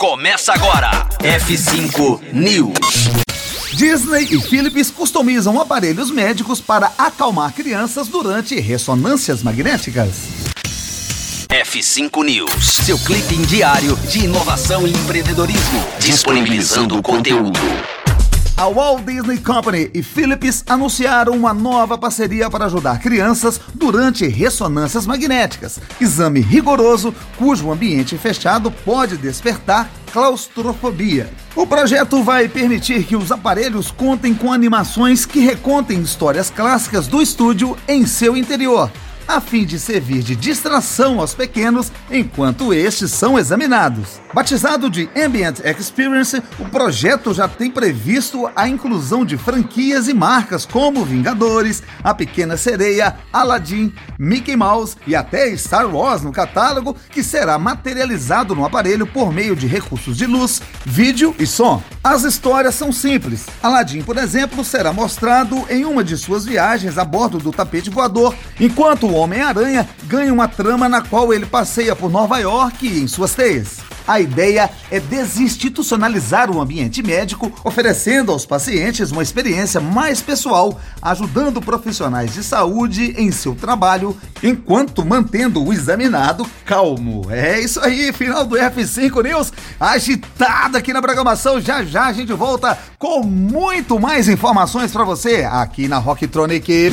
Começa agora. F5 News. Disney e Philips customizam aparelhos médicos para acalmar crianças durante ressonâncias magnéticas. F5 News, seu clipe diário de inovação e empreendedorismo, disponibilizando o conteúdo. A Walt Disney Company e Philips anunciaram uma nova parceria para ajudar crianças durante ressonâncias magnéticas, exame rigoroso cujo ambiente fechado pode despertar claustrofobia. O projeto vai permitir que os aparelhos contem com animações que recontem histórias clássicas do estúdio em seu interior a fim de servir de distração aos pequenos enquanto estes são examinados. Batizado de Ambient Experience, o projeto já tem previsto a inclusão de franquias e marcas como Vingadores, A Pequena Sereia, Aladdin, Mickey Mouse e até Star Wars no catálogo, que será materializado no aparelho por meio de recursos de luz, vídeo e som. As histórias são simples. Aladdin, por exemplo, será mostrado em uma de suas viagens a bordo do tapete voador, enquanto o Homem-Aranha ganha uma trama na qual ele passeia por Nova York em suas teias. A ideia é desinstitucionalizar o ambiente médico, oferecendo aos pacientes uma experiência mais pessoal, ajudando profissionais de saúde em seu trabalho, enquanto mantendo o examinado calmo. É isso aí, final do F5 News, agitado aqui na programação. Já já a gente volta com muito mais informações para você aqui na Rocktronic.